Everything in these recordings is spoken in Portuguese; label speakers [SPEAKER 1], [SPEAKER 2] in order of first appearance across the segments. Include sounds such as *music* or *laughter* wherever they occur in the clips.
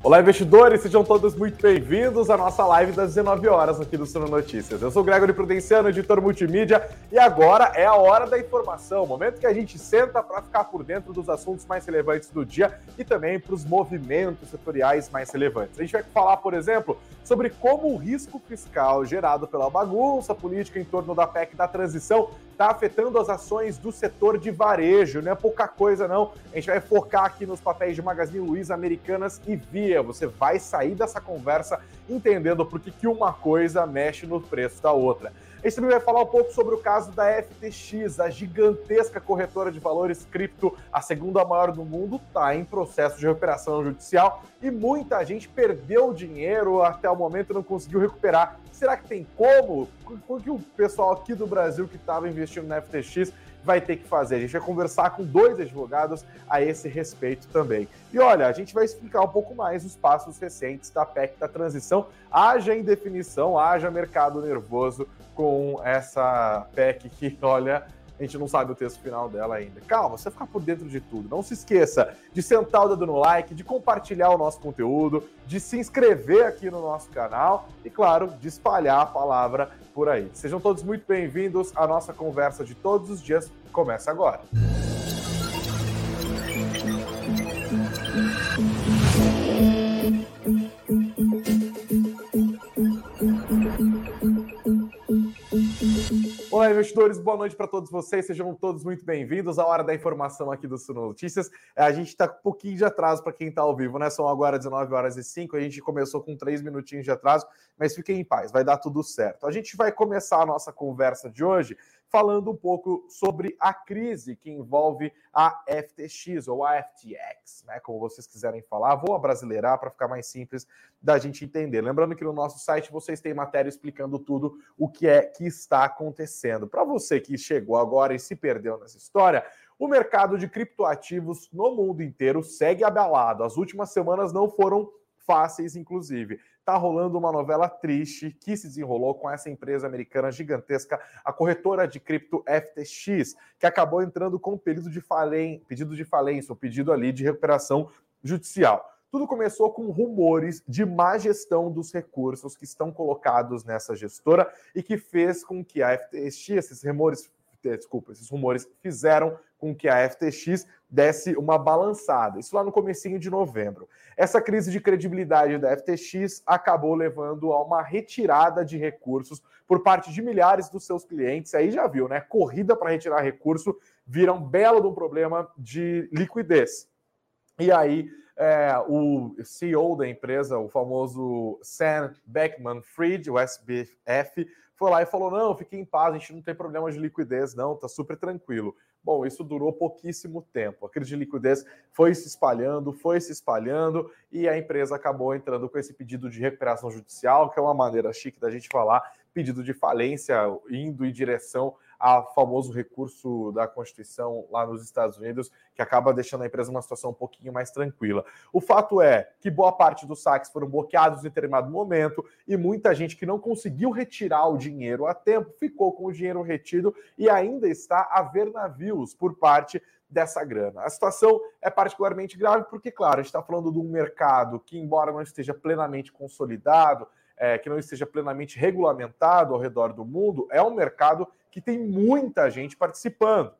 [SPEAKER 1] Olá, investidores, sejam todos muito bem-vindos à nossa live das 19 horas aqui do Suno Notícias. Eu sou o Gregory Prudenciano, editor multimídia, e agora é a hora da informação, momento que a gente senta para ficar por dentro dos assuntos mais relevantes do dia e também para os movimentos setoriais mais relevantes. A gente vai falar, por exemplo, sobre como o risco fiscal gerado pela bagunça política em torno da PEC da transição está afetando as ações do setor de varejo. Não é pouca coisa, não. A gente vai focar aqui nos papéis de Magazine Luiza, Americanas e Via. Você vai sair dessa conversa entendendo por que, uma coisa mexe no preço da outra. A gente também vai falar um pouco sobre o caso da FTX, a gigantesca corretora de valores cripto, a segunda maior do mundo, está em processo de recuperação judicial e muita gente perdeu dinheiro até o momento e não conseguiu recuperar. Será que tem como? O que o pessoal aqui do Brasil que estava investindo na FTX vai ter que fazer. A gente vai conversar com dois advogados a esse respeito também. E olha, a gente vai explicar um pouco mais os passos recentes da PEC da transição. Haja indefinição, haja mercado nervoso com essa PEC que, olha, a gente não sabe o texto final dela ainda. Calma, você ficar por dentro de tudo. Não se esqueça de sentar o dedo no like, de compartilhar o nosso conteúdo, de se inscrever aqui no nosso canal e, claro, de espalhar a palavra por aí. Sejam todos muito bem-vindos. A nossa conversa de todos os dias começa agora. Olá, investidores, boa noite para todos vocês, sejam todos muito bem-vindos à hora da informação aqui do Suno Notícias. É, a gente está um pouquinho de atraso para quem está ao vivo, né? São agora 19 horas e 5, a gente começou com 3 minutinhos de atraso, mas fiquem em paz, vai dar tudo certo. A gente vai começar a nossa conversa de hoje falando um pouco sobre a crise que envolve a FTX ou a FTX, né? Como vocês quiserem falar. Vou abrasileirar para ficar mais simples da gente entender. Lembrando que no nosso site vocês têm matéria explicando tudo o que é que está acontecendo. Para você que chegou agora e se perdeu nessa história, o mercado de criptoativos no mundo inteiro segue abalado. As últimas semanas não foram fáceis, inclusive. Tá rolando uma novela triste que se desenrolou com essa empresa americana gigantesca, a corretora de cripto FTX, que acabou entrando com pedido de, falen... pedido de falência, ou pedido ali de recuperação judicial. Tudo começou com rumores de má gestão dos recursos que estão colocados nessa gestora e que fez com que a FTX, esses rumores desculpa, esses rumores fizeram com que a FTX desse uma balançada. Isso lá no comecinho de novembro. Essa crise de credibilidade da FTX acabou levando a uma retirada de recursos por parte de milhares dos seus clientes. Aí já viu, né? Corrida para retirar recurso vira um belo de um problema de liquidez. E aí é, o CEO da empresa, o famoso Sam Beckman-Fried, o SBF, foi lá e falou: não, fique em paz, a gente não tem problema de liquidez, não, tá super tranquilo. Bom, isso durou pouquíssimo tempo. A crise de liquidez foi se espalhando, foi se espalhando, e a empresa acabou entrando com esse pedido de recuperação judicial, que é uma maneira chique da gente falar, pedido de falência, indo em direção ao famoso recurso da Constituição lá nos Estados Unidos, que acaba deixando a empresa numa situação um pouquinho mais tranquila. O fato é que boa parte dos saques foram bloqueados em determinado momento e muita gente que não conseguiu retirar o dinheiro a tempo ficou com o dinheiro retido e ainda está a ver navios por parte dessa grana. A situação é particularmente grave porque, claro, a gente está falando de um mercado que, embora não esteja plenamente consolidado, é, que não esteja plenamente regulamentado ao redor do mundo, é um mercado que tem muita gente participando.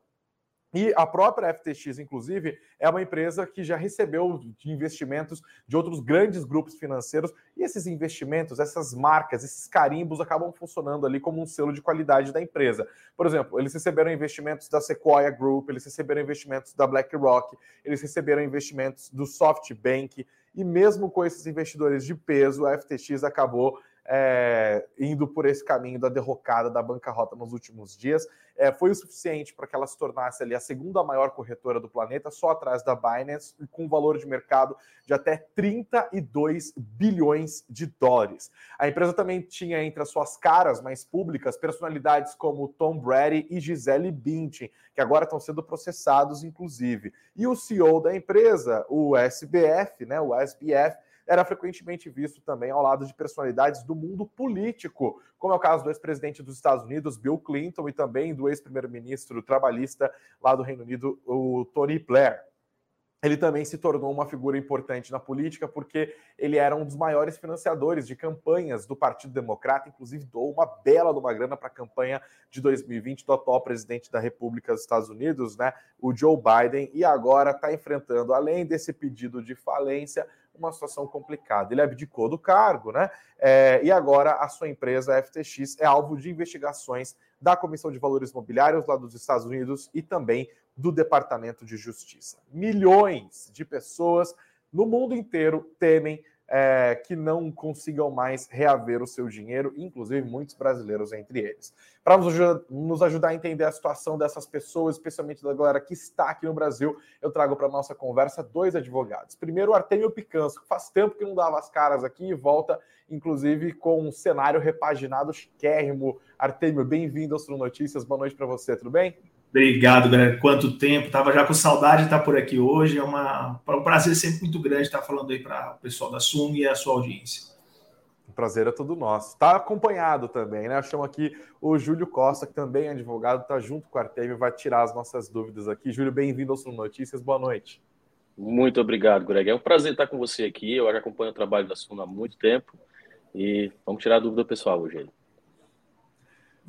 [SPEAKER 1] E a própria FTX, inclusive, é uma empresa que já recebeu investimentos de outros grandes grupos financeiros, e esses investimentos, essas marcas, esses carimbos acabam funcionando ali como um selo de qualidade da empresa. Por exemplo, eles receberam investimentos da Sequoia Group, eles receberam investimentos da BlackRock, eles receberam investimentos do SoftBank, e mesmo com esses investidores de peso, a FTX acabou é, indo por esse caminho da derrocada, da bancarrota nos últimos dias. É, foi o suficiente para que ela se tornasse ali a segunda maior corretora do planeta, só atrás da Binance, com um valor de mercado de até 32 bilhões de dólares. A empresa também tinha entre as suas caras mais públicas personalidades como Tom Brady e Gisele Bündchen, que agora estão sendo processados, inclusive. E o CEO da empresa, o SBF, né, o SBF, era frequentemente visto também ao lado de personalidades do mundo político, como é o caso do ex-presidente dos Estados Unidos, Bill Clinton, e também do ex-primeiro-ministro trabalhista lá do Reino Unido, o Tony Blair. Ele também se tornou uma figura importante na política porque ele era um dos maiores financiadores de campanhas do Partido Democrata, inclusive doou uma bela de uma grana para a campanha de 2020 do atual presidente da República dos Estados Unidos, né, o Joe Biden, e agora está enfrentando, além desse pedido de falência, uma situação complicada. Ele abdicou do cargo, né? É, e agora a sua empresa, a FTX, é alvo de investigações da Comissão de Valores Imobiliários lá dos Estados Unidos e também do Departamento de Justiça. Milhões de pessoas no mundo inteiro temem é, que não consigam mais reaver o seu dinheiro, inclusive muitos brasileiros entre eles. Para nos, nos, ajudar a entender a situação dessas pessoas, especialmente da galera que está aqui no Brasil, eu trago para nossa conversa dois advogados. Primeiro, o Artemio Picanso, que faz tempo que não dava as caras aqui e volta, inclusive, com um cenário repaginado chiquérrimo. Artemio, bem-vindo ao Notícias. Boa noite para você, tudo bem?
[SPEAKER 2] Obrigado, galera. Quanto tempo. Tava já com saudade de estar por aqui hoje. É, uma, é um prazer sempre muito grande estar falando aí para o pessoal da Sum e a sua audiência.
[SPEAKER 1] O prazer é todo nosso. Está acompanhado também, né? Chamo aqui o Júlio Costa, que também é advogado, está junto com o Artemio, vai tirar as nossas dúvidas aqui. Júlio, bem-vindo ao Sul Notícias. Boa noite.
[SPEAKER 3] Muito obrigado, Greg. É um prazer estar com você aqui. Eu já acompanho o trabalho da Sum há muito tempo e vamos tirar a dúvida pessoal hoje.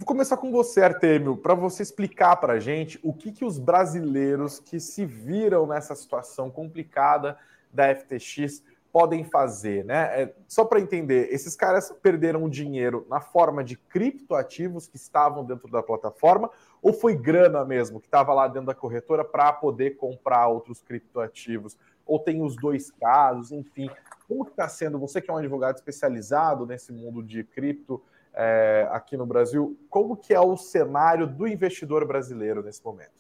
[SPEAKER 1] Vou começar com você, Artemio, para você explicar para a gente o que, que os brasileiros que se viram nessa situação complicada da FTX podem fazer, né? É, só para entender, esses caras perderam dinheiro na forma de criptoativos que estavam dentro da plataforma ou foi grana mesmo que estava lá dentro da corretora para poder comprar outros criptoativos? Ou tem os dois casos, enfim. Como que está sendo? Você que é um advogado especializado nesse mundo de cripto, é, aqui no Brasil. Como que é o cenário do investidor brasileiro nesse momento?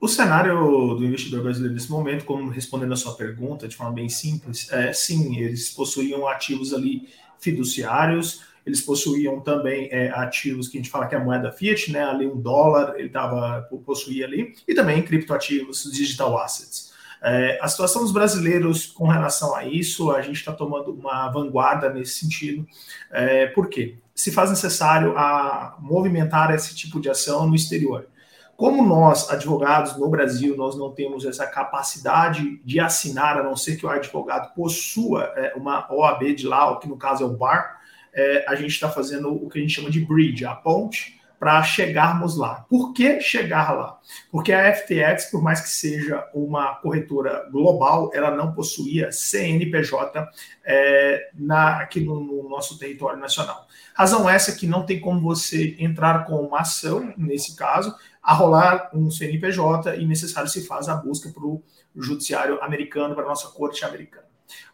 [SPEAKER 2] O cenário do investidor brasileiro nesse momento, como respondendo a sua pergunta de forma bem simples, é sim, eles possuíam ativos ali fiduciários, eles possuíam também é, ativos que a gente fala que é a moeda fiat, né? Ali um dólar ele tava, possuía ali, e também criptoativos, digital assets. É, a situação dos brasileiros com relação a isso, a gente está tomando uma vanguarda nesse sentido. É, por quê? Se faz necessário a movimentar esse tipo de ação no exterior. Como nós, advogados no Brasil, nós não temos essa capacidade de assinar, a não ser que o advogado possua é, uma OAB de lá, que no caso é o BAR, é, a gente está fazendo o que a gente chama de bridge, a ponte, para chegarmos lá. Por que chegar lá? Porque a FTX, por mais que seja uma corretora global, ela não possuía CNPJ é, na, aqui no, no, nosso território nacional. Razão essa que não tem como você entrar com uma ação, nesse caso, a rolar um CNPJ e necessário se faz a busca para o judiciário americano, para a nossa corte americana.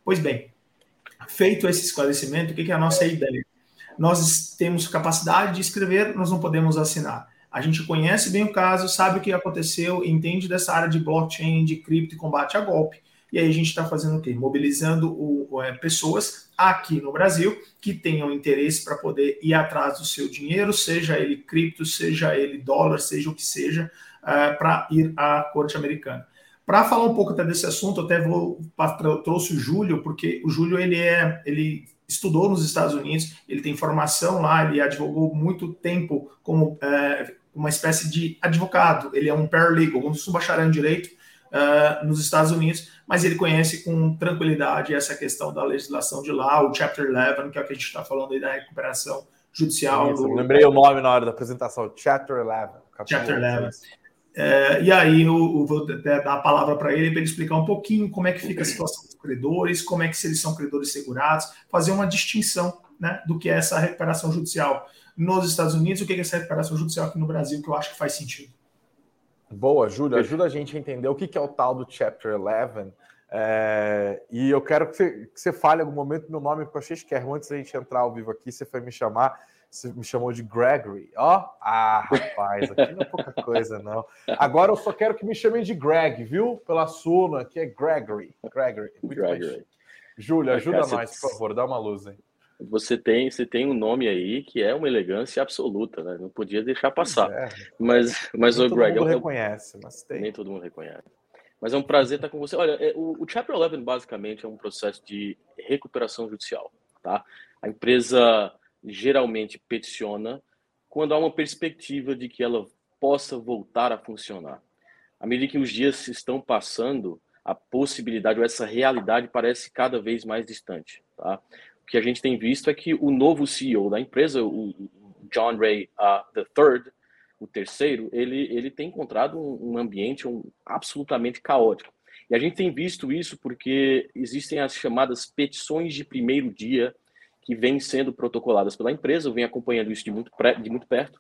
[SPEAKER 2] Pois bem, feito esse esclarecimento, o que é a nossa ideia? Nós temos capacidade de escrever, nós não podemos assinar. A gente conhece bem o caso, sabe o que aconteceu, entende dessa área de blockchain, de cripto e combate a golpe. E aí a gente está fazendo o quê? Mobilizando o, é, pessoas aqui no Brasil que tenham interesse para poder ir atrás do seu dinheiro, seja ele cripto, seja ele dólar, seja o que seja, é, para ir à corte americana. Para falar um pouco até desse assunto, até vou trouxe o Júlio, porque o Júlio ele é ele estudou nos Estados Unidos, ele tem formação lá, ele advogou muito tempo como é, uma espécie de advogado, ele é um paralegal, um bacharel em direito uh, nos Estados Unidos, mas ele conhece com tranquilidade essa questão da legislação de lá, o Chapter 11, que é o que a gente está falando aí da recuperação judicial.
[SPEAKER 1] Isso, do... Lembrei o nome na hora da apresentação, Chapter 11.
[SPEAKER 2] Chapter 11. É, e aí eu, eu, vou dar a palavra para ele para ele explicar um pouquinho como é que fica a situação credores, como é que se eles são credores segurados, fazer uma distinção né, do que é essa recuperação judicial nos Estados Unidos, o que é essa recuperação judicial aqui no Brasil, que eu acho que faz sentido.
[SPEAKER 1] Boa, Júlio, ajuda a gente a entender o que é o tal do Chapter 11. É, e eu quero que você, que você fale algum momento meu nome, porque eu achei que antes da gente entrar ao vivo aqui, você foi me chamar. Você me chamou de Gregory. Ó, ah, rapaz, aqui não é pouca coisa, não. Agora eu só quero que me chamem de Greg, viu? Pela Suna, que é Gregory. Gregory. Muito Gregory. Júlio, ajuda Cara, nós, por favor, dá uma luz aí.
[SPEAKER 3] Você tem, você tem um nome aí que é uma elegância absoluta, né? Não podia deixar passar. É. Mas, mas
[SPEAKER 1] nem
[SPEAKER 3] o Greg.
[SPEAKER 1] Todo mundo reconhece, mas tem.
[SPEAKER 3] Nem todo mundo reconhece. Mas é um prazer estar com você. Olha, é, o, o Chapter 11 basicamente é um processo de recuperação judicial, tá? A empresa geralmente peticiona quando há uma perspectiva de que ela possa voltar a funcionar. À medida que os dias estão passando, a possibilidade ou essa realidade parece cada vez mais distante. Tá? O que a gente tem visto é que o novo CEO da empresa, o John Ray uh, III, o terceiro, ele, ele tem encontrado um, um ambiente um, absolutamente caótico. E a gente tem visto isso porque existem as chamadas petições de primeiro dia que vêm sendo protocoladas pela empresa, eu venho acompanhando isso de muito, de muito perto,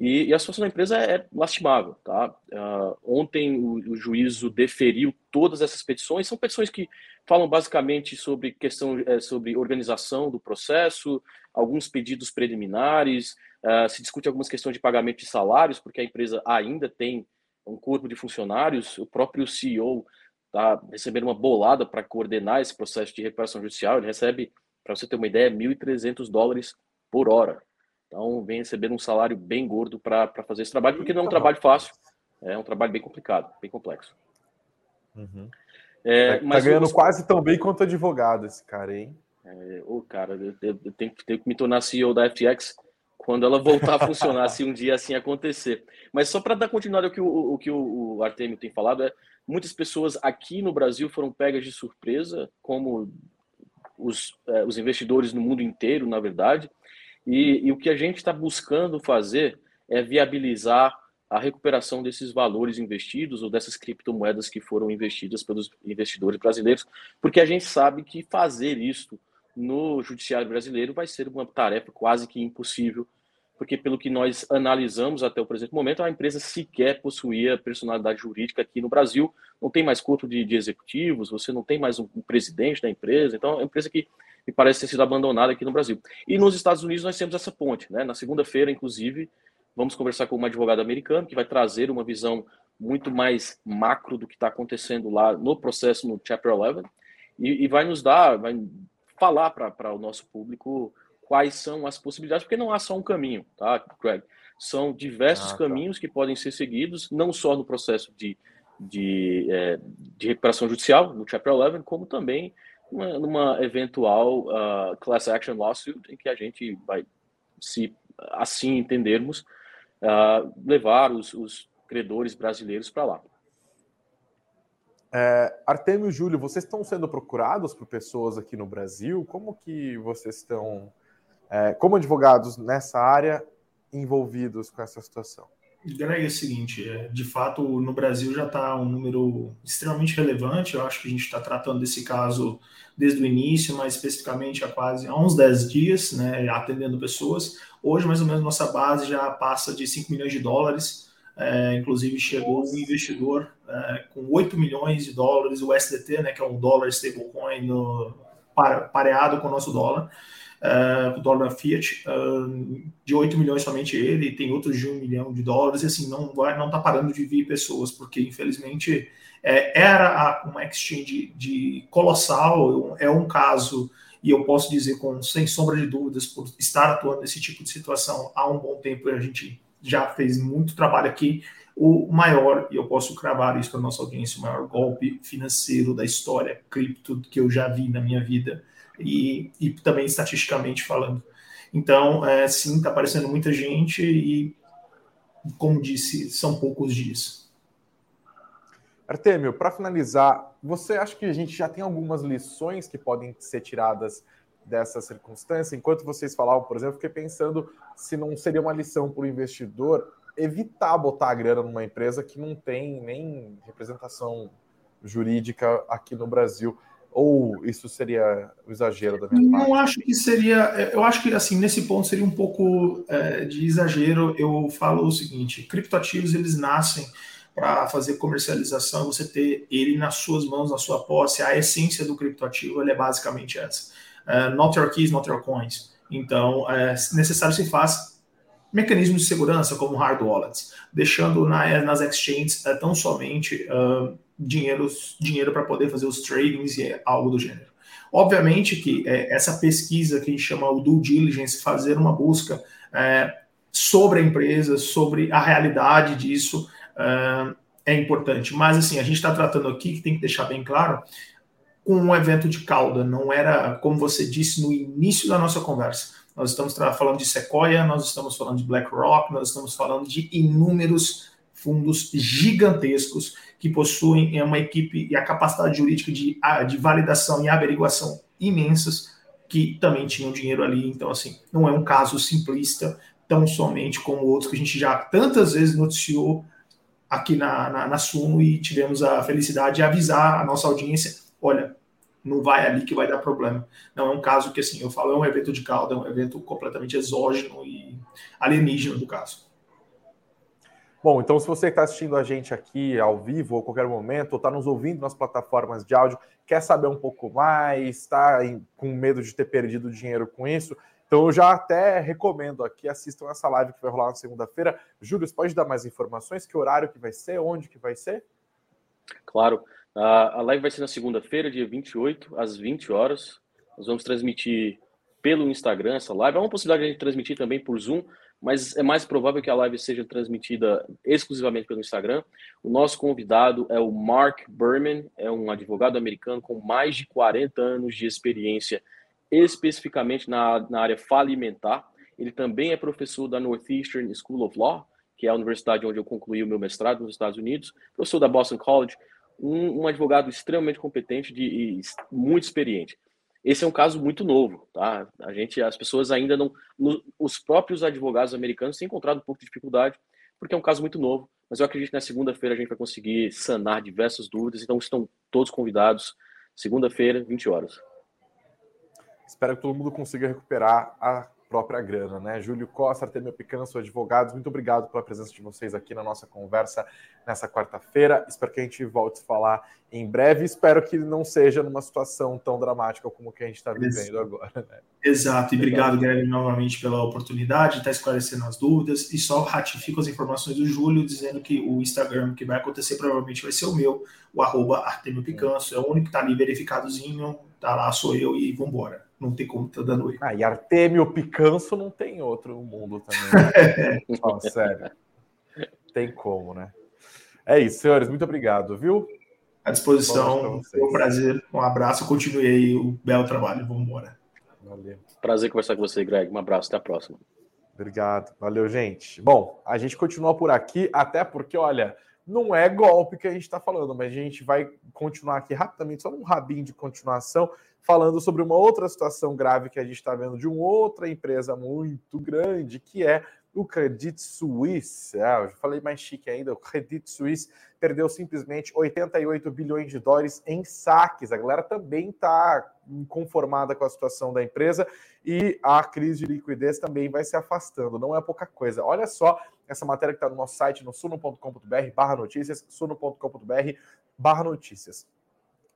[SPEAKER 3] e, e, a situação da empresa é lastimável. Tá? Uh, ontem o, o, juízo deferiu todas essas petições. São petições que falam basicamente sobre questão é, sobre organização do processo, alguns pedidos preliminares, uh, se discute algumas questões de pagamento de salários, porque a empresa ainda tem um corpo de funcionários. O próprio CEO está recebendo uma bolada para coordenar esse processo de recuperação judicial. Ele recebe, para você ter uma ideia, 1.300 dólares por hora. Então, vem recebendo um salário bem gordo para fazer esse trabalho, porque não é um trabalho fácil, é um trabalho bem complicado, bem complexo.
[SPEAKER 1] Uhum. É, tá, tá ganhando quase tão bem quanto advogado esse cara, hein?
[SPEAKER 3] É, ô, cara, eu, eu, tenho, tenho, que me tornar CEO da FTX quando ela voltar a funcionar, *laughs* se um dia assim acontecer. Mas só para dar continuidade ao que, o, o que o, o Artemio tem falado, é muitas pessoas aqui no Brasil foram pegas de surpresa, como os, é, os investidores no mundo inteiro, na verdade, e, e o que a gente está buscando fazer é viabilizar a recuperação desses valores investidos ou dessas criptomoedas que foram investidas pelos investidores brasileiros, porque a gente sabe que fazer isso no judiciário brasileiro vai ser uma tarefa quase que impossível, porque pelo que nós analisamos até o presente momento, a empresa sequer possuía personalidade jurídica aqui no Brasil, não tem mais corpo de, de executivos, você não tem mais um, um presidente da empresa, então é uma empresa que e parece ter sido abandonada aqui no Brasil. E nos Estados Unidos nós temos essa ponte. Né? Na segunda-feira, inclusive, vamos conversar com uma advogada americana que vai trazer uma visão muito mais macro do que está acontecendo lá no processo no Chapter 11 e, e vai nos dar, vai falar para o nosso público quais são as possibilidades, porque não há só um caminho, tá, Craig? São diversos ah, tá. caminhos que podem ser seguidos, não só no processo de, de, é, de recuperação judicial, no Chapter 11, como também numa, numa eventual uh, class action lawsuit em que a gente vai, se assim entendermos, uh, levar os, os credores brasileiros para lá.
[SPEAKER 1] É, Artemio e Júlio, vocês estão sendo procurados por pessoas aqui no Brasil? Como que vocês estão, é, como advogados nessa área, envolvidos com essa situação?
[SPEAKER 2] Greg, é o seguinte, é, de fato, no Brasil já está um número extremamente relevante. Eu acho que a gente está tratando desse caso desde o início, mais especificamente há quase há uns 10 dias, né, atendendo pessoas. Hoje, mais ou menos, nossa base já passa de 5 milhões de dólares. É, inclusive, chegou um investidor é, com 8 milhões de dólares, o SDT, né, que é um dólar stablecoin no, pareado com o nosso dólar uh, o dólar Fiat, uh, de 8 milhões somente ele, tem outros de 1 milhão de dólares, e assim, não vai, não está parando de vir pessoas, porque infelizmente é, era uma exchange de, colossal, é um caso, e eu posso dizer com sem sombra de dúvidas, por estar atuando nesse tipo de situação há um bom tempo, a gente já fez muito trabalho aqui, o maior, e eu posso cravar isso para nossa audiência, o maior golpe financeiro da história cripto que eu já vi na minha vida e, e também estatisticamente falando. Então, é, sim, está aparecendo muita gente e, como disse, são poucos dias.
[SPEAKER 1] Artemio, para finalizar, você acha que a gente já tem algumas lições que podem ser tiradas dessa circunstância? Enquanto vocês falavam, por exemplo, fiquei pensando se não seria uma lição para o investidor evitar botar a grana numa empresa que não tem nem representação jurídica aqui no Brasil. Ou isso seria o exagero da minha
[SPEAKER 2] Não parte? acho que seria. Eu acho que assim nesse ponto seria um pouco é, de exagero. Eu falo o seguinte: criptoativos eles nascem para fazer comercialização, você ter ele nas suas mãos, na sua posse. A essência do criptoativo é basicamente essa: uh, not your keys, not your coins. Então, é necessário se faz mecanismos de segurança como hard wallets, deixando na, nas exchanges é, tão somente uh, dinheiro, para poder fazer os tradings e algo do gênero. Obviamente que é, essa pesquisa que a gente chama o due diligence, fazer uma busca é, sobre a empresa, sobre a realidade disso, é importante. Mas assim, a gente está tratando aqui que tem que deixar bem claro com um evento de cauda, não era, como você disse no início da nossa conversa. Nós estamos falando de Sequoia, nós estamos falando de BlackRock, nós estamos falando de inúmeros fundos gigantescos que possuem uma equipe e a capacidade jurídica de, de validação e averiguação imensas que também tinham dinheiro ali. Então, assim, não é um caso simplista tão somente como outros que a gente já tantas vezes noticiou aqui na, na, na Suno e tivemos a felicidade de avisar a nossa audiência: olha, não vai ali que vai dar problema. Não é um caso que, assim, eu falo, é um evento de cauda, é um evento completamente exógeno e alienígena do caso.
[SPEAKER 1] Bom, então se você está assistindo a gente aqui ao vivo ou qualquer momento, ou está nos ouvindo nas plataformas de áudio, quer saber um pouco mais, está com medo de ter perdido dinheiro com isso, então eu já até recomendo aqui, assistam essa live que vai rolar na segunda-feira. Júlio, você pode dar mais informações? Que horário que vai ser? Onde que vai ser?
[SPEAKER 3] Claro. A, live vai ser na segunda-feira, dia 28, às 20 horas. Nós vamos transmitir pelo Instagram essa live. Há uma possibilidade de a gente transmitir também por Zoom, mas é mais provável que a live seja transmitida exclusivamente pelo Instagram. O nosso convidado é o Mark Berman, é um advogado americano com mais de 40 anos de experiência, especificamente na, na área falimentar. Ele também é professor da Northeastern School of Law, que é a universidade onde eu concluí o meu mestrado nos Estados Unidos, professor da Boston College, um, um advogado extremamente competente de, e muito experiente. Esse é um caso muito novo, tá? A gente, as pessoas ainda não, no, os próprios advogados americanos têm encontrado um pouco de dificuldade, porque é um caso muito novo. Mas eu acredito que na segunda-feira a gente vai conseguir sanar diversas dúvidas. Então estão todos convidados. Segunda-feira, 20 horas.
[SPEAKER 1] Espero que todo mundo consiga recuperar a própria grana, né? Júlio Costa, Artemio Picanso, advogados, muito obrigado pela presença de vocês aqui na nossa conversa nessa quarta-feira. Espero que a gente volte a falar em breve. Espero que não seja numa situação tão dramática como que a gente está vivendo agora. Né?
[SPEAKER 2] Exato, e obrigado, Guilherme, novamente pela oportunidade de estar esclarecendo as dúvidas. E só ratifico as informações do Júlio, dizendo que o Instagram que vai acontecer provavelmente vai ser o meu, o arroba Artemio Picanso. É o único que está ali verificadozinho, tá lá, sou eu e vambora não tem como tá dando erro.
[SPEAKER 1] Ah, e Artemio Picanso não tem outro no mundo também. *laughs* sério. Tem como, né? É isso, senhores. Muito obrigado, viu?
[SPEAKER 2] À disposição. Foi um prazer. Um abraço. Continue aí o belo trabalho. Vamos embora.
[SPEAKER 3] Valeu. Prazer conversar com você, Greg. Um abraço. Até a próxima.
[SPEAKER 1] Obrigado. Valeu, gente. Bom, a gente continua por aqui, até porque, olha, não é golpe que a gente está falando, mas a gente vai continuar aqui rapidamente, só um rabinho de continuação, falando sobre uma outra situação grave que a gente está vendo de uma outra empresa muito grande, que é o Credit Suisse. É, eu falei mais chique ainda, o Credit Suisse perdeu simplesmente 88 bilhões de dólares em saques. A galera também está inconformada com a situação da empresa e a crise de liquidez também vai se afastando. Não é pouca coisa. Olha só essa matéria que está no nosso site, no suno.com.br barra notícias, suno.com.br barra notícias.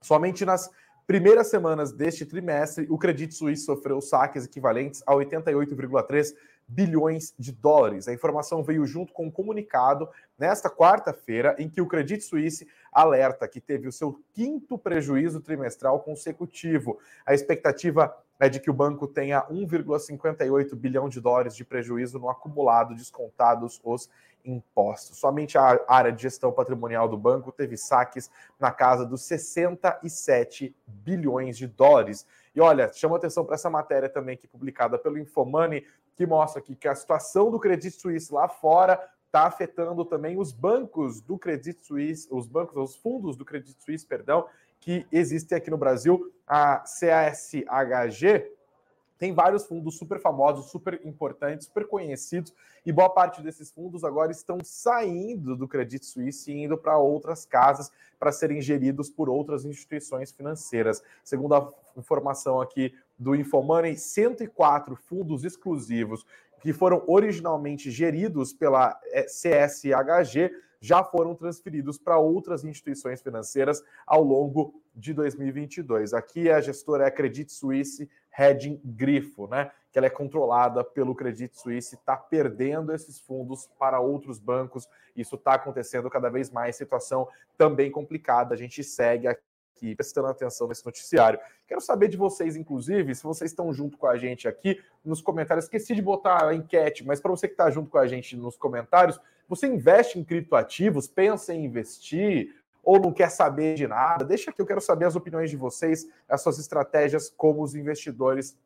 [SPEAKER 1] Somente nas primeiras semanas deste trimestre, o Credit Suisse sofreu saques equivalentes a 88,3 bilhões de dólares. A informação veio junto com um comunicado nesta quarta-feira, em que o Credit Suisse alerta que teve o seu quinto prejuízo trimestral consecutivo. A expectativa é de que o banco tenha 1,58 bilhão de dólares de prejuízo no acumulado, descontados os impostos. Somente a área de gestão patrimonial do banco teve saques na casa dos 67 bilhões de dólares. E olha, chama atenção para essa matéria também que publicada pelo Infomoney, que mostra aqui que a situação do Credit Suisse lá fora está afetando também os bancos do Credit Suisse, os bancos, os fundos do Credit Suisse, perdão, que existem aqui no Brasil. A CASHG tem vários fundos super famosos, super importantes, super conhecidos, e boa parte desses fundos agora estão saindo do Credit Suisse e indo para outras casas para serem geridos por outras instituições financeiras. Segundo a informação aqui do Infomoney, 104 fundos exclusivos que foram originalmente geridos pela eh, CSHG já foram transferidos para outras instituições financeiras ao longo de 2022. Aqui a gestora é a Credit Suisse Hedging Grifo, né? Que ela é controlada pelo Credit Suisse, está perdendo esses fundos para outros bancos. Isso está acontecendo cada vez mais, situação também complicada. A gente segue aqui aqui, prestando atenção nesse noticiário. Quero saber de vocês, inclusive, se vocês estão junto com a gente aqui nos comentários. Esqueci de botar a enquete, mas para você que está junto com a gente nos comentários, você investe em criptoativos, pensa em investir ou não quer saber de nada? Deixa aqui, eu quero saber as opiniões de vocês, as suas estratégias como os investidores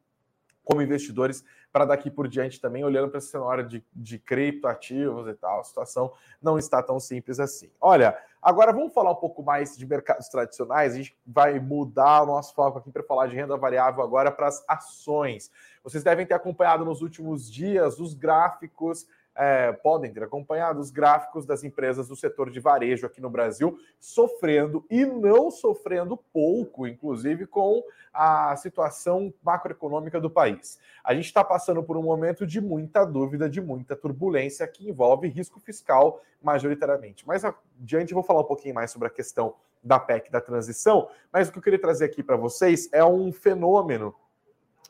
[SPEAKER 1] como investidores para daqui por diante também, olhando para esse cenário de, de criptoativos e tal. A situação não está tão simples assim. Olha, agora vamos falar um pouco mais de mercados tradicionais. A gente vai mudar o nosso foco aqui para falar de renda variável agora para as ações. Vocês devem ter acompanhado nos últimos dias os gráficos é, podem ter acompanhado os gráficos das empresas do setor de varejo aqui no Brasil sofrendo e não sofrendo pouco, inclusive com a situação macroeconômica do país. A gente está passando por um momento de muita dúvida, de muita turbulência que envolve risco fiscal majoritariamente. Mais adiante eu vou falar um pouquinho mais sobre a questão da PEC da transição, mas o que eu queria trazer aqui para vocês é um fenômeno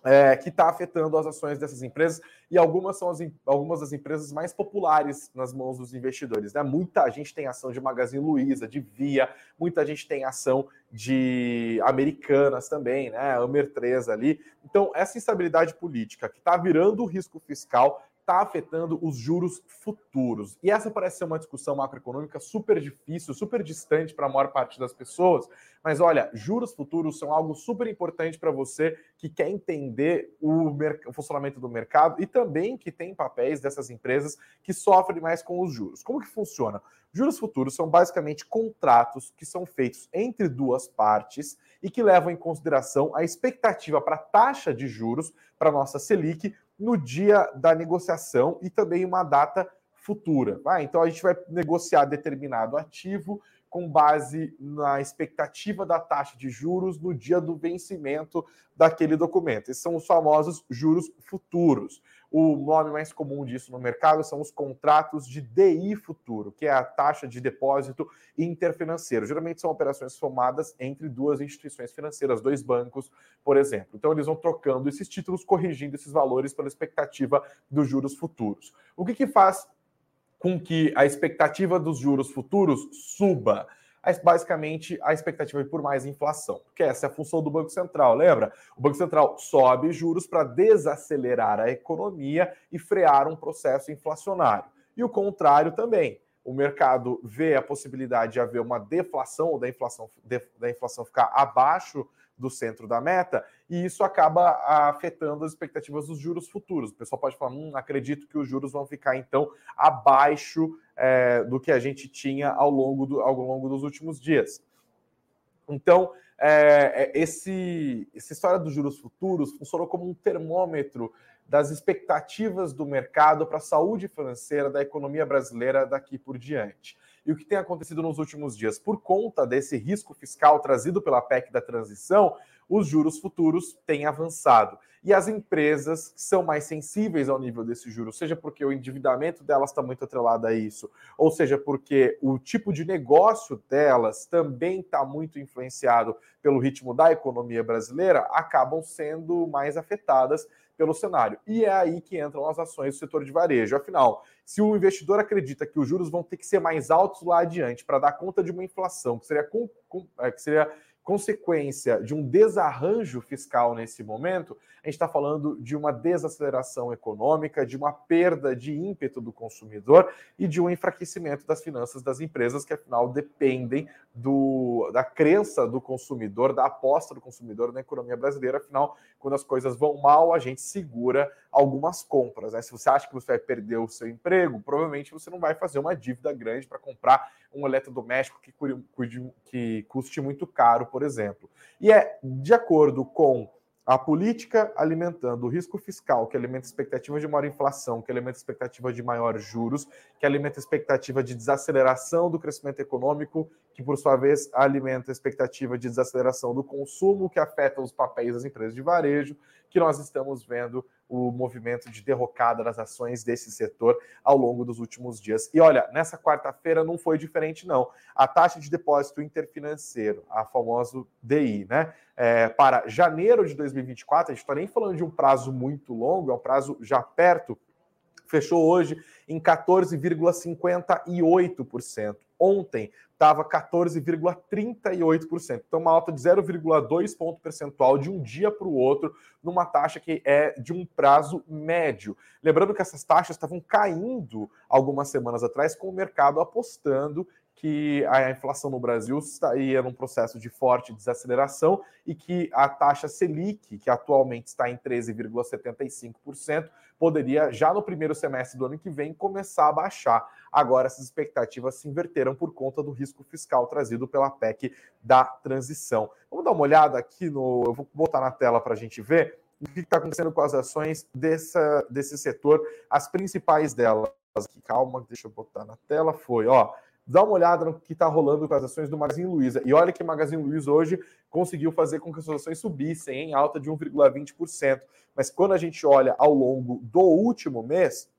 [SPEAKER 1] é, que está afetando as ações dessas empresas e algumas são as, algumas das empresas mais populares nas mãos dos investidores. Né? Muita gente tem ação de Magazine Luiza, de Via, muita gente tem ação de Americanas também, né? Amer 3 ali. Então, essa instabilidade política que está virando risco fiscal está afetando os juros futuros. E essa parece ser uma discussão macroeconômica super difícil, super distante para a maior parte das pessoas. Mas olha, juros futuros são algo super importante para você que quer entender o, o, funcionamento do mercado e também que tem papéis dessas empresas que sofrem mais com os juros. Como que funciona? Juros futuros são basicamente contratos que são feitos entre duas partes e que levam em consideração a expectativa para taxa de juros para nossa Selic no dia da negociação e também uma data futura. Ah, então a gente vai negociar determinado ativo com base na expectativa da taxa de juros no dia do vencimento daquele documento. Esses são os famosos juros futuros. O nome mais comum disso no mercado são os contratos de DI futuro, que é a taxa de depósito interfinanceiro. Geralmente são operações formadas entre duas instituições financeiras, dois bancos, por exemplo. Então eles vão trocando esses títulos, corrigindo esses valores pela expectativa dos juros futuros. O que, que faz com que a expectativa dos juros futuros suba? Basicamente a expectativa é por mais inflação, porque essa é a função do Banco Central, lembra? O Banco Central sobe juros para desacelerar a economia e frear um processo inflacionário. E o contrário também. O mercado vê a possibilidade de haver uma deflação ou da inflação, da inflação ficar abaixo do centro da meta, e isso acaba afetando as expectativas dos juros futuros. O pessoal pode falar: hum, acredito que os juros vão ficar então abaixo é, do que a gente tinha ao longo, do, ao longo dos últimos dias. Então, é, é esse, essa história dos juros futuros funcionou como um termômetro das expectativas do mercado para a saúde financeira da economia brasileira daqui por diante. E o que tem acontecido nos últimos dias? Por conta desse risco fiscal trazido pela PEC da transição, os juros futuros têm avançado. E as empresas são mais sensíveis ao nível desses juros, seja porque o endividamento delas está muito atrelado a isso, ou seja porque o tipo de negócio delas também está muito influenciado pelo ritmo da economia brasileira, acabam sendo mais afetadas pelo cenário. E é aí que entram as ações do setor de varejo. Afinal, se o investidor acredita que os juros vão ter que ser mais altos lá adiante para dar conta de uma inflação que seria, com, com, é, que seria consequência de um desarranjo fiscal nesse momento, a gente está falando de uma desaceleração econômica, de uma perda de ímpeto do consumidor e de um enfraquecimento das finanças das empresas, que afinal dependem do, da crença do consumidor, da aposta do consumidor na economia brasileira. Afinal, quando as coisas vão mal, a gente segura algumas compras. Né? Se você acha que você vai perder o seu emprego, provavelmente você não vai fazer uma dívida grande para comprar um eletrodoméstico que, que custe muito caro, por exemplo. E é de acordo com a política alimentando o risco fiscal, que alimenta a expectativa de maior inflação, que alimenta a expectativa de maiores juros, que alimenta a expectativa de desaceleração do crescimento econômico, que por sua vez alimenta a expectativa de desaceleração do consumo, que afeta os papéis das empresas de varejo, que nós estamos vendo o movimento de derrocada das ações desse setor ao longo dos últimos dias. E olha, nessa quarta-feira não foi diferente, não. A taxa de depósito interfinanceiro, a famosa DI, né? É, para janeiro de 2024, a gente está nem falando de um prazo muito longo, é um prazo já perto, fechou hoje em 14,58%. Ontem estava 14,38%. Então, uma alta de 0,2 ponto percentual de um dia para o outro, numa taxa que é de um prazo médio. Lembrando que essas taxas estavam caindo algumas semanas atrás, com o mercado apostando que a inflação no Brasil estaria num processo de forte desaceleração e que a taxa Selic, que atualmente está em 13,75%, poderia já no primeiro semestre do ano que vem começar a baixar. Agora essas expectativas se inverteram por conta do risco fiscal trazido pela PEC da transição. Vamos dar uma olhada aqui no, eu vou botar na tela para a gente ver o que está acontecendo com as ações dessa, desse setor, as principais delas. Calma, deixa eu botar na tela. Foi, ó dá uma olhada no que está rolando com as ações do Magazine Luiza. E olha que o Magazine Luiza hoje conseguiu fazer com que as ações subissem em alta de 1,20%. Mas quando a gente olha ao longo do último mês,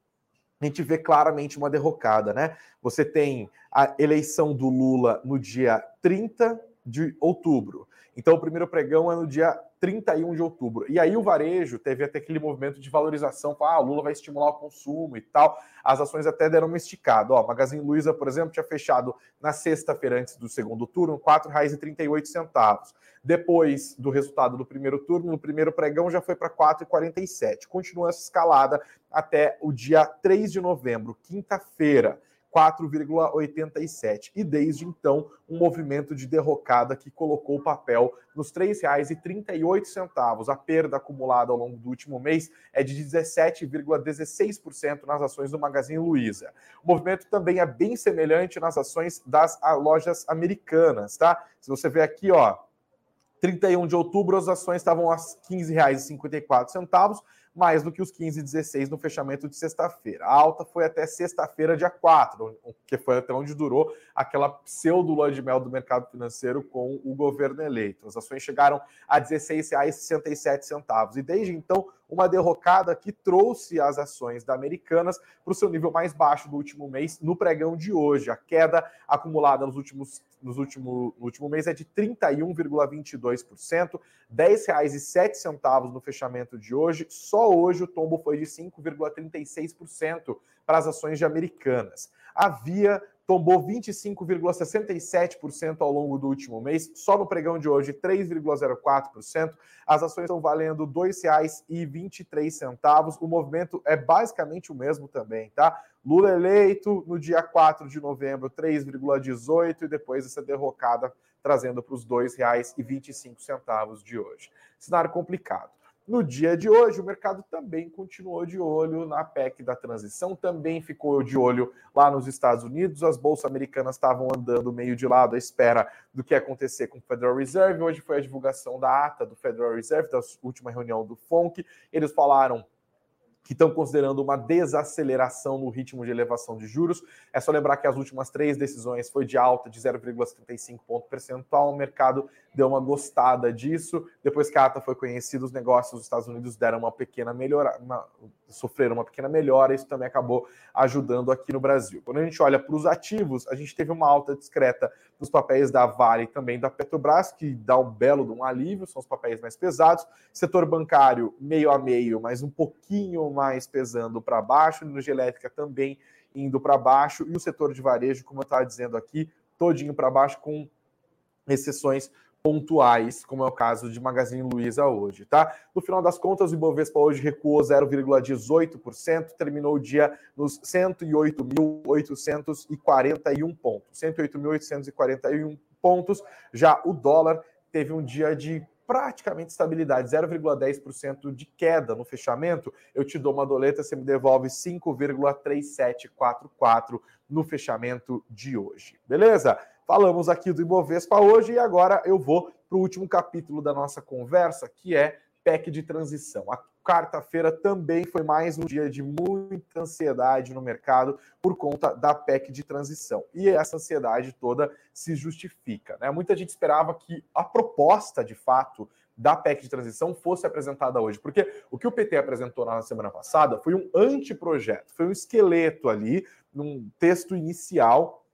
[SPEAKER 1] a gente vê claramente uma derrocada, né? Você tem a eleição do Lula no dia 30 de outubro. Então, o primeiro pregão é no dia 31 de outubro. E aí o varejo teve até aquele movimento de valorização, ah, o Lula vai estimular o consumo e tal. As ações até deram uma esticada. Ó, Magazine Luiza, por exemplo, tinha fechado na sexta-feira antes do segundo turno R$ 4,38. Depois do resultado do primeiro turno, no primeiro pregão já foi para R$ 4,47. Continua essa escalada até o dia 3 de novembro, quinta-feira. 4,87. E desde então, um movimento de derrocada que colocou o papel nos R$ 3,38. A perda acumulada ao longo do último mês é de 17,16% nas ações do Magazine Luiza. O movimento também é bem semelhante nas ações das lojas americanas, tá? Se você ver aqui, ó, 31 de outubro, as ações estavam a R$ 15,54 mais do que os 15,16 no fechamento de sexta-feira. A alta foi até sexta-feira, dia 4, que foi até onde durou aquela pseudo de mel do mercado financeiro com o governo eleito. As ações chegaram a R$ 16,67 e desde então uma derrocada que trouxe as ações da Americanas para o seu nível mais baixo do último mês no pregão de hoje. A queda acumulada nos últimos nos último, no último mês é de 31,22%, R$ 10,07 no fechamento de hoje. Só hoje o tombo foi de 5,36% para as ações de Americanas. A Via tombou 25,67% ao longo do último mês, só no pregão de hoje 3,04%. As ações estão valendo R$ 2,23. O movimento é basicamente o mesmo também, tá? Lula eleito no dia 4 de novembro, 3,18 e depois essa derrocada trazendo para os R$ 2,25 de hoje. Cenário complicado. No dia de hoje, o mercado também continuou de olho na PEC da transição, também ficou de olho lá nos Estados Unidos. As bolsas americanas estavam andando meio de lado à espera do que ia acontecer com o Federal Reserve. Hoje foi a divulgação da ata do Federal Reserve, da última reunião do FONC. Eles falaram que estão considerando uma desaceleração no ritmo de elevação de juros. É só lembrar que as últimas três decisões foi de alta de 0,75 ponto percentual. O mercado deu uma gostada disso. Depois que a ata foi conhecida, os negócios dos Estados Unidos deram uma pequena melhora, uma, sofreram uma pequena melhora. Isso também acabou ajudando aqui no Brasil. Quando a gente olha para os ativos, a gente teve uma alta discreta nos papéis da Vale e também da Petrobras, que dá um belo um alívio, são os papéis mais pesados. Setor bancário, meio a meio, mas um pouquinho mais pesando para baixo, energia elétrica também indo para baixo, e o setor de varejo, como eu estava dizendo aqui, todinho para baixo, com exceções pontuais, como é o caso de Magazine Luiza hoje, tá? No final das contas, o Ibovespa hoje recuou 0,18%, terminou o dia nos 108.841 pontos. 108.841 pontos. Já o dólar teve um dia de praticamente estabilidade, 0,10% de queda no fechamento. Eu te dou uma doleta, você me devolve 5,3744 no fechamento de hoje. Beleza? Falamos aqui do Ibovespa hoje e agora eu vou para o último capítulo da nossa conversa, que é PEC de transição. A quarta-feira também foi mais um dia de muita ansiedade no mercado por conta da PEC de transição. E essa ansiedade toda se justifica. Né? Muita gente esperava que a proposta, de fato, da PEC de transição fosse apresentada hoje. Porque o que o PT apresentou na semana passada foi um anteprojeto, foi um esqueleto ali, num texto inicial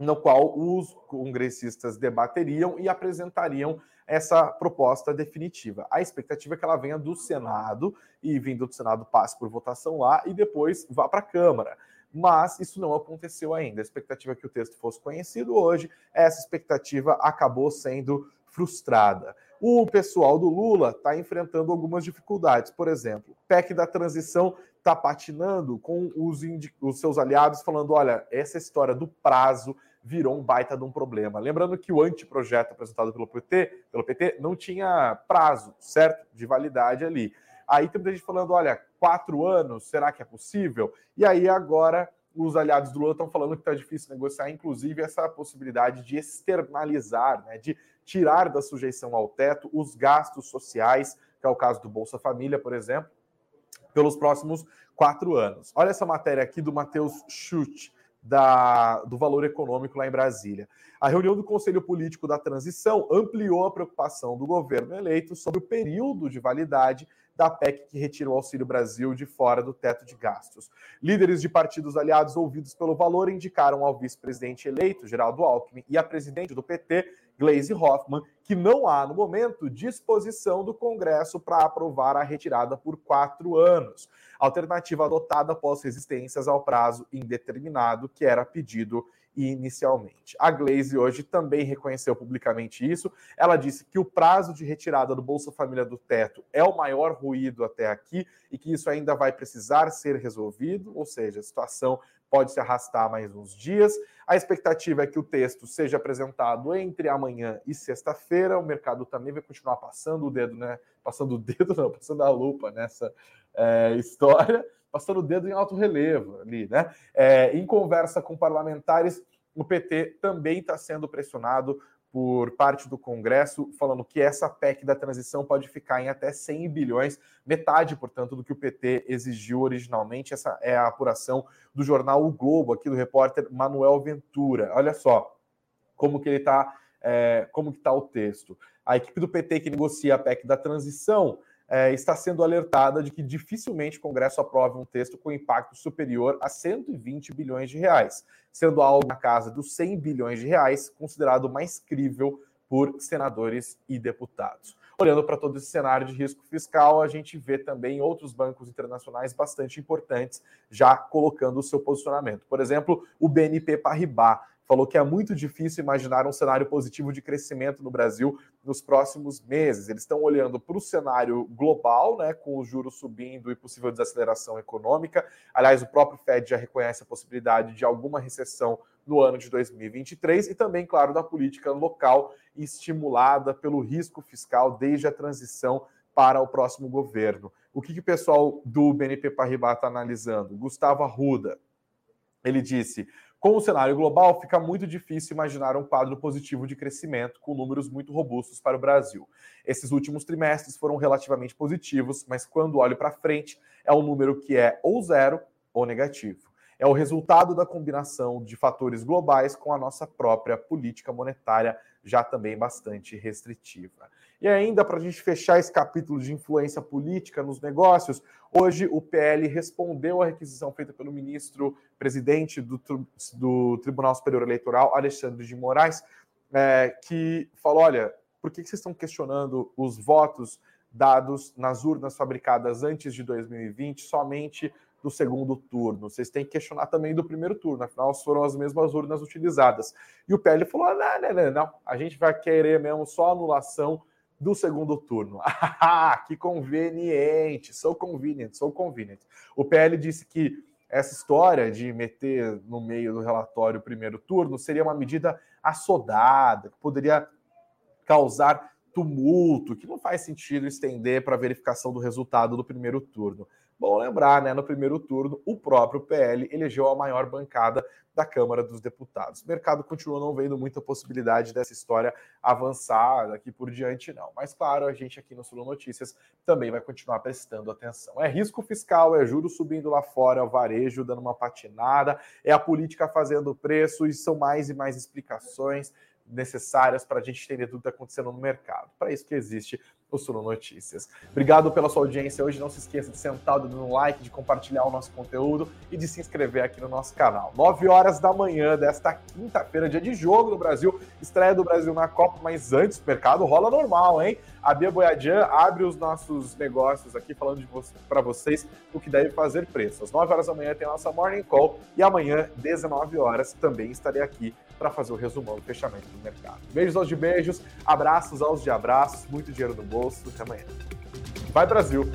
[SPEAKER 1] no qual os congressistas debateriam e apresentariam essa proposta definitiva. A expectativa é que ela venha do Senado e vindo do Senado passe por votação lá e depois vá para a Câmara. mas isso não aconteceu ainda. A expectativa é que o texto fosse conhecido hoje, essa expectativa acabou sendo frustrada. O pessoal do Lula está enfrentando algumas dificuldades. Por exemplo, PEC da transição está patinando com os, os seus aliados, falando: olha, essa história do prazo virou um baita de um problema. Lembrando que o anteprojeto apresentado pelo PT, pelo PT não tinha prazo, certo? De validade ali. Aí tem muita gente falando: olha, quatro anos, será que é possível? E aí agora os aliados do Lula estão falando que está difícil negociar, inclusive essa possibilidade de externalizar, né, de tirar da sujeição ao teto os gastos sociais, que é o caso do Bolsa Família, por exemplo, pelos próximos quatro anos. Olha essa matéria aqui do Matheus Schutt, da, do valor econômico lá em Brasília. A reunião do Conselho Político da Transição ampliou a preocupação do governo eleito sobre o período de validade da PEC que retira o Auxílio Brasil de fora do teto de gastos. Líderes de partidos aliados ouvidos pelo valor indicaram ao vice-presidente eleito, Geraldo Alckmin, e à presidente do PT, Gleisi Hoffmann, que não há, no momento, disposição do Congresso para aprovar a retirada por quatro anos. Alternativa adotada após resistências ao prazo indeterminado que era pedido inicialmente. A Glaze hoje também reconheceu publicamente isso. Ela disse que o prazo de retirada do Bolsa Família do teto é o maior ruído até aqui e que isso ainda vai precisar ser resolvido, ou seja, a situação pode se arrastar mais uns dias. A expectativa é que o texto seja apresentado entre amanhã e sexta-feira. O mercado também vai continuar passando o dedo, né? Passando o dedo, *laughs* não, passando a lupa nessa é, história passando o dedo em alto relevo ali, né? É, em conversa com parlamentares, o PT também está sendo pressionado por parte do Congresso, falando que essa PEC da transição pode ficar em até 100 bilhões, metade, portanto, do que o PT exigiu originalmente. Essa é a apuração do jornal O Globo, aqui do repórter Manuel Ventura. Olha só como que ele está, é, como que está o texto. A equipe do PT que negocia a PEC da transição é, está sendo alertada de que dificilmente o Congresso aprove um texto com impacto superior a 120 bilhões de reais, sendo algo na casa dos 100 bilhões de reais considerado mais crível por senadores e deputados. Olhando para todo esse cenário de risco fiscal, a gente vê também outros bancos internacionais bastante importantes já colocando o seu posicionamento. Por exemplo, o BNP Paribas falou que é muito difícil imaginar um cenário positivo de crescimento no Brasil nos próximos meses. Eles estão olhando para o cenário global, né, com os juros subindo e possível desaceleração econômica. Aliás, o próprio Fed já reconhece a possibilidade de alguma recessão no ano de 2023 e também, claro, da política local estimulada pelo risco fiscal desde a transição para o próximo governo. O que, que o pessoal do BNP Paribas está analisando? Gustavo Arruda, ele disse: com o cenário global, fica muito difícil imaginar um quadro positivo de crescimento com números muito robustos para o Brasil. Esses últimos trimestres foram relativamente positivos, mas quando olho para frente, é um número que é ou zero ou negativo. É o resultado da combinação de fatores globais com a nossa própria política monetária, já também bastante restritiva. E ainda, para a gente fechar esse capítulo de influência política nos negócios, hoje o PL respondeu à requisição feita pelo ministro presidente do, do Tribunal Superior Eleitoral, Alexandre de Moraes, é, que falou: olha, por que vocês estão questionando os votos dados nas urnas fabricadas antes de 2020 somente do segundo turno? Vocês têm que questionar também do primeiro turno, afinal foram as mesmas urnas utilizadas. E o PL falou: não, não, não, não, a gente vai querer mesmo só anulação do segundo turno. *laughs* Que conveniente, sou convenient, sou convenient. O PL disse que essa história de meter no meio do relatório o primeiro turno seria uma medida assodada, que poderia causar tumulto, que não faz sentido estender para verificação do resultado do primeiro turno. Bom lembrar, né, no primeiro turno, o próprio PL elegeu a maior bancada da Câmara dos Deputados. O mercado continua não vendo muita possibilidade dessa história avançar daqui por diante, não. Mas, claro, a gente aqui no Sul Notícias também vai continuar prestando atenção. É risco fiscal, é juros subindo lá fora, é o varejo dando uma patinada, é a política fazendo preço, e são mais e mais explicações necessárias para a gente entender tudo que está acontecendo no mercado. Para isso que existe no Suno Notícias. Obrigado pela sua audiência hoje. Não se esqueça de sentar o no like, de compartilhar o nosso conteúdo e de se inscrever aqui no nosso canal. 9 horas da manhã desta quinta-feira, dia de jogo no Brasil, estreia do Brasil na Copa, mas antes o mercado rola normal, hein? A Bia Boiadian abre os nossos negócios aqui falando para vocês o que deve fazer preço. Às 9 horas da manhã tem a nossa Morning Call e amanhã, 19 horas, também estarei aqui para fazer o resumão do fechamento do mercado. Beijos aos de beijos, abraços aos de abraços, muito dinheiro no bolso. Até amanhã. Vai, Brasil!